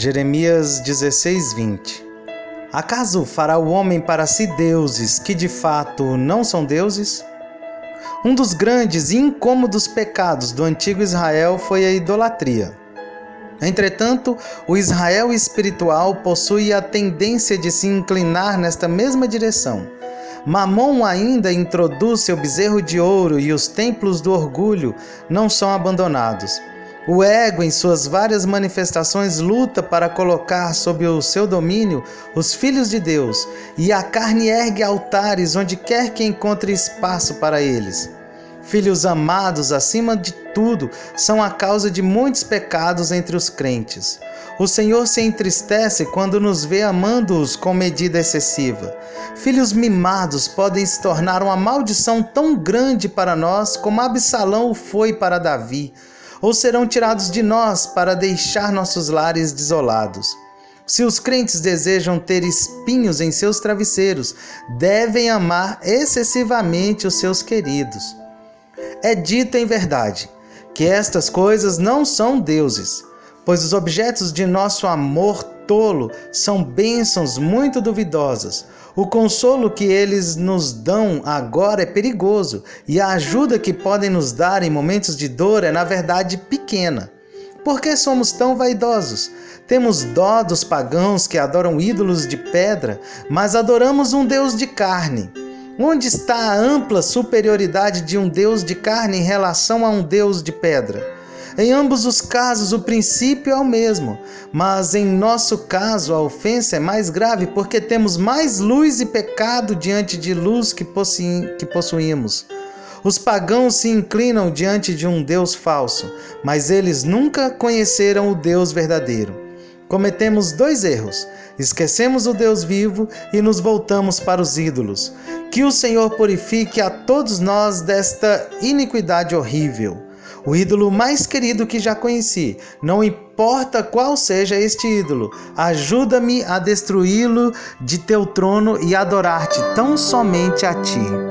Jeremias 16, 20 Acaso fará o homem para si deuses que de fato não são deuses? Um dos grandes e incômodos pecados do antigo Israel foi a idolatria. Entretanto, o Israel espiritual possui a tendência de se inclinar nesta mesma direção. Mamon ainda introduz seu bezerro de ouro e os templos do orgulho não são abandonados. O ego, em suas várias manifestações, luta para colocar sob o seu domínio os filhos de Deus, e a carne ergue altares onde quer que encontre espaço para eles. Filhos amados, acima de tudo, são a causa de muitos pecados entre os crentes. O Senhor se entristece quando nos vê amando-os com medida excessiva. Filhos mimados podem se tornar uma maldição tão grande para nós como Absalão foi para Davi ou serão tirados de nós para deixar nossos lares desolados. Se os crentes desejam ter espinhos em seus travesseiros, devem amar excessivamente os seus queridos. É dito em verdade que estas coisas não são deuses, pois os objetos de nosso amor tolo são bênçãos muito duvidosas. O consolo que eles nos dão agora é perigoso, e a ajuda que podem nos dar em momentos de dor é, na verdade, pequena. Por que somos tão vaidosos? Temos dó dos pagãos que adoram ídolos de pedra, mas adoramos um Deus de carne. Onde está a ampla superioridade de um Deus de carne em relação a um Deus de pedra? Em ambos os casos, o princípio é o mesmo, mas em nosso caso, a ofensa é mais grave porque temos mais luz e pecado diante de luz que, que possuímos. Os pagãos se inclinam diante de um Deus falso, mas eles nunca conheceram o Deus verdadeiro. Cometemos dois erros: esquecemos o Deus vivo e nos voltamos para os ídolos. Que o Senhor purifique a todos nós desta iniquidade horrível o ídolo mais querido que já conheci. Não importa qual seja este ídolo, ajuda-me a destruí-lo de teu trono e adorar-te tão somente a ti.